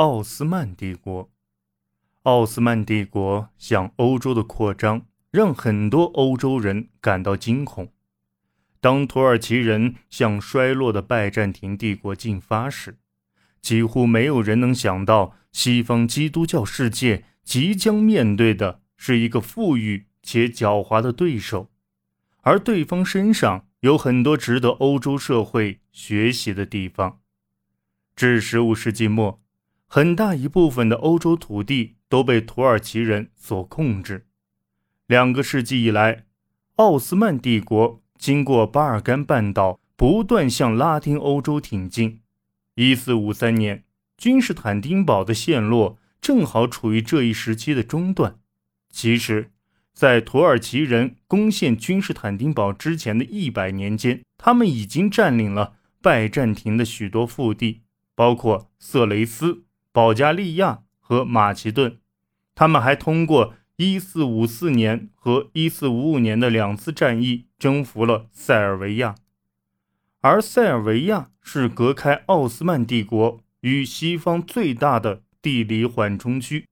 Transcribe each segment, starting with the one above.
奥斯曼帝国。奥斯曼帝国向欧洲的扩张，让很多欧洲人感到惊恐。当土耳其人向衰落的拜占庭帝国进发时，几乎没有人能想到，西方基督教世界即将面对的是一个富裕且狡猾的对手，而对方身上有很多值得欧洲社会学习的地方。至十五世纪末，很大一部分的欧洲土地。都被土耳其人所控制。两个世纪以来，奥斯曼帝国经过巴尔干半岛，不断向拉丁欧洲挺进。一四五三年，君士坦丁堡的陷落正好处于这一时期的中段。其实，在土耳其人攻陷君士坦丁堡之前的一百年间，他们已经占领了拜占庭的许多腹地，包括色雷斯、保加利亚和马其顿。他们还通过1454年和1455年的两次战役征服了塞尔维亚，而塞尔维亚是隔开奥斯曼帝国与西方最大的地理缓冲区。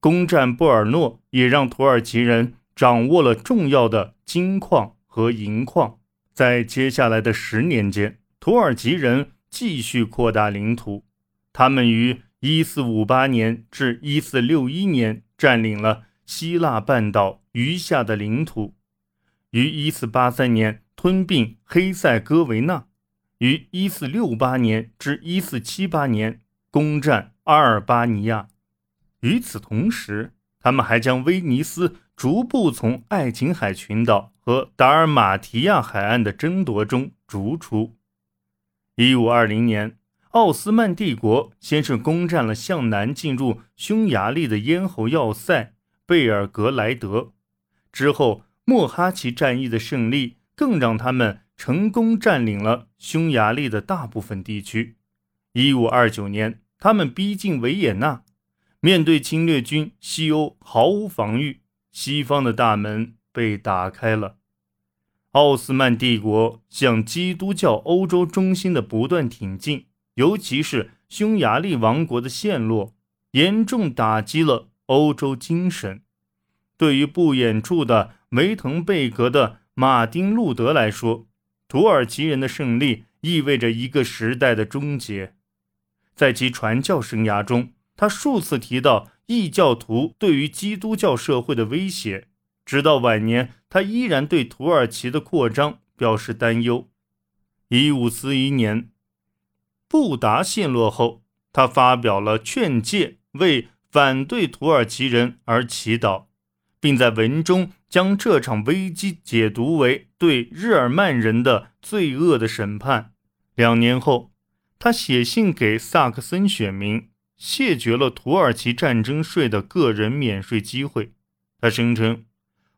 攻占布尔诺也让土耳其人掌握了重要的金矿和银矿。在接下来的十年间，土耳其人继续扩大领土，他们于。一四五八年至一四六一年，占领了希腊半岛余下的领土；于一四八三年吞并黑塞哥维那；于一四六八年至一四七八年攻占阿尔巴尼亚。与此同时，他们还将威尼斯逐步从爱琴海群岛和达尔马提亚海岸的争夺中逐出。一五二零年。奥斯曼帝国先是攻占了向南进入匈牙利的咽喉要塞贝尔格莱德，之后莫哈奇战役的胜利更让他们成功占领了匈牙利的大部分地区。一五二九年，他们逼近维也纳，面对侵略军，西欧毫无防御，西方的大门被打开了。奥斯曼帝国向基督教欧洲中心的不断挺进。尤其是匈牙利王国的陷落，严重打击了欧洲精神。对于不远处的维滕贝格的马丁·路德来说，土耳其人的胜利意味着一个时代的终结。在其传教生涯中，他数次提到异教徒对于基督教社会的威胁。直到晚年，他依然对土耳其的扩张表示担忧。一五四一年。布达陷落后，他发表了劝诫，为反对土耳其人而祈祷，并在文中将这场危机解读为对日耳曼人的罪恶的审判。两年后，他写信给萨克森选民，谢绝了土耳其战争税的个人免税机会。他声称：“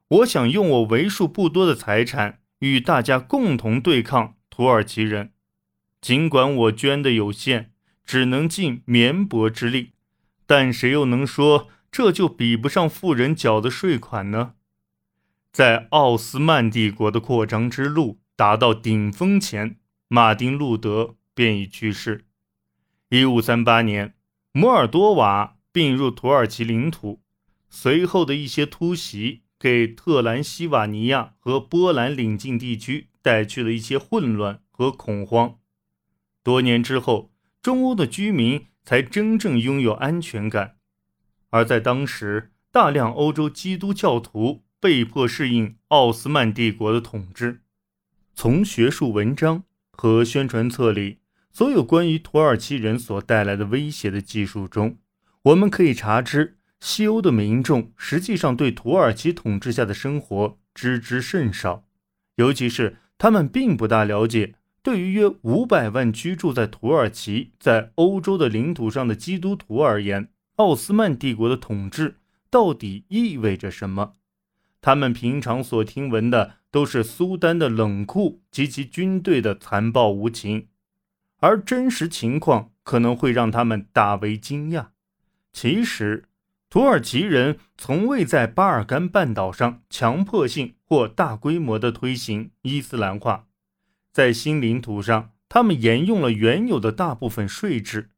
我想用我为数不多的财产与大家共同对抗土耳其人。”尽管我捐的有限，只能尽绵薄之力，但谁又能说这就比不上富人缴的税款呢？在奥斯曼帝国的扩张之路达到顶峰前，马丁·路德便已去世。一五三八年，摩尔多瓦并入土耳其领土，随后的一些突袭给特兰西瓦尼亚和波兰领境地区带去了一些混乱和恐慌。多年之后，中欧的居民才真正拥有安全感。而在当时，大量欧洲基督教徒被迫适应奥斯曼帝国的统治。从学术文章和宣传册里所有关于土耳其人所带来的威胁的技术中，我们可以查知，西欧的民众实际上对土耳其统治下的生活知之甚少，尤其是他们并不大了解。对于约五百万居住在土耳其、在欧洲的领土上的基督徒而言，奥斯曼帝国的统治到底意味着什么？他们平常所听闻的都是苏丹的冷酷及其军队的残暴无情，而真实情况可能会让他们大为惊讶。其实，土耳其人从未在巴尔干半岛上强迫性或大规模地推行伊斯兰化。在新领土上，他们沿用了原有的大部分税制，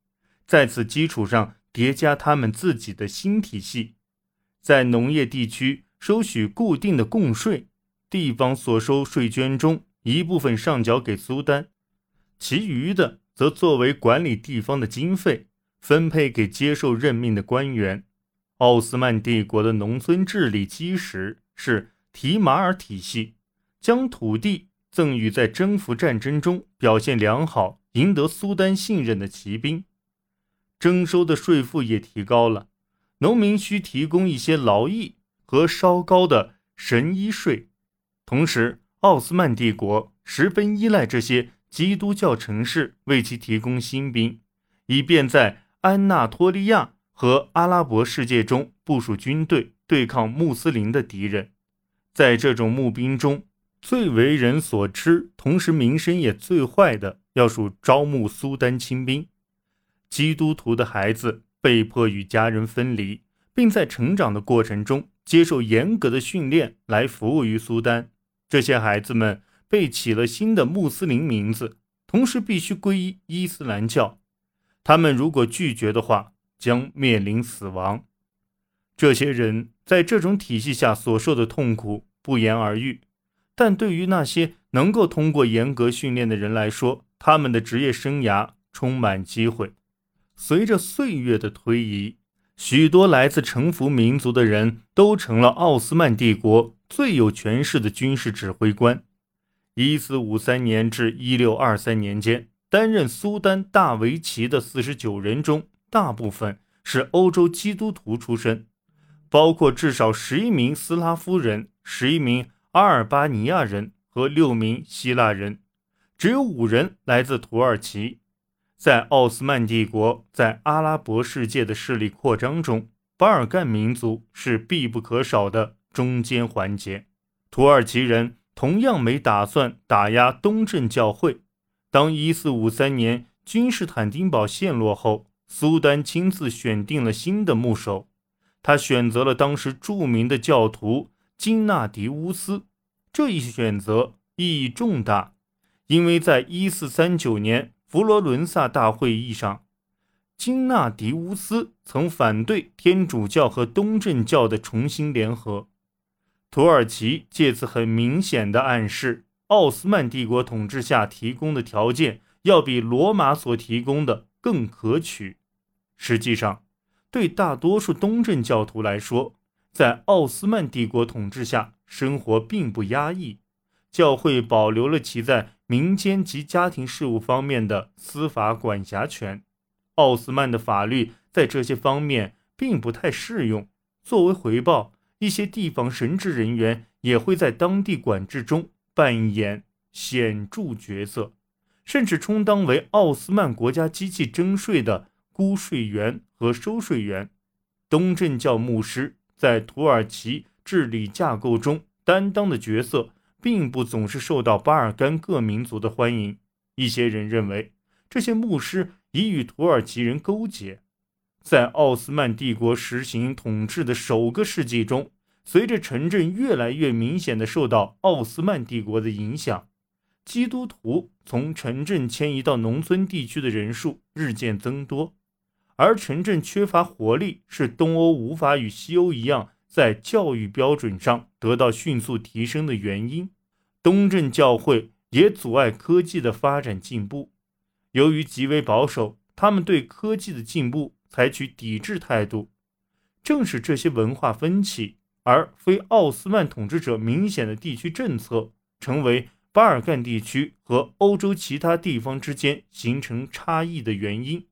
在此基础上叠加他们自己的新体系，在农业地区收取固定的贡税，地方所收税捐中一部分上缴给苏丹，其余的则作为管理地方的经费分配给接受任命的官员。奥斯曼帝国的农村治理基石是提马尔体系，将土地赠予在征服战争中表现良好、赢得苏丹信任的骑兵。征收的税赋也提高了，农民需提供一些劳役和稍高的神医税。同时，奥斯曼帝国十分依赖这些基督教城市为其提供新兵，以便在安纳托利亚。和阿拉伯世界中部署军队对抗穆斯林的敌人，在这种募兵中，最为人所知，同时名声也最坏的，要数招募苏丹亲兵。基督徒的孩子被迫与家人分离，并在成长的过程中接受严格的训练来服务于苏丹。这些孩子们被起了新的穆斯林名字，同时必须皈依伊斯兰教。他们如果拒绝的话，将面临死亡。这些人在这种体系下所受的痛苦不言而喻，但对于那些能够通过严格训练的人来说，他们的职业生涯充满机会。随着岁月的推移，许多来自城服民族的人都成了奥斯曼帝国最有权势的军事指挥官。一四五三年至一六二三年间，担任苏丹大维齐的四十九人中。大部分是欧洲基督徒出身，包括至少十一名斯拉夫人、十一名阿尔巴尼亚人和六名希腊人，只有五人来自土耳其。在奥斯曼帝国在阿拉伯世界的势力扩张中，巴尔干民族是必不可少的中间环节。土耳其人同样没打算打压东正教会。当一四五三年君士坦丁堡陷落后，苏丹亲自选定了新的牧首，他选择了当时著名的教徒金纳迪乌斯。这一选择意义重大，因为在1439年佛罗伦萨大会议上，金纳迪乌斯曾反对天主教和东正教的重新联合。土耳其借此很明显的暗示，奥斯曼帝国统治下提供的条件要比罗马所提供的更可取。实际上，对大多数东正教徒来说，在奥斯曼帝国统治下，生活并不压抑。教会保留了其在民间及家庭事务方面的司法管辖权。奥斯曼的法律在这些方面并不太适用。作为回报，一些地方神职人员也会在当地管制中扮演显著角色，甚至充当为奥斯曼国家机器征税的。估税员和收税员，东正教牧师在土耳其治理架构中担当的角色，并不总是受到巴尔干各民族的欢迎。一些人认为，这些牧师已与土耳其人勾结。在奥斯曼帝国实行统治的首个世纪中，随着城镇越来越明显的受到奥斯曼帝国的影响，基督徒从城镇迁移到农村地区的人数日渐增多。而城镇缺乏活力，是东欧无法与西欧一样在教育标准上得到迅速提升的原因。东正教会也阻碍科技的发展进步。由于极为保守，他们对科技的进步采取抵制态度。正是这些文化分歧，而非奥斯曼统治者明显的地区政策，成为巴尔干地区和欧洲其他地方之间形成差异的原因。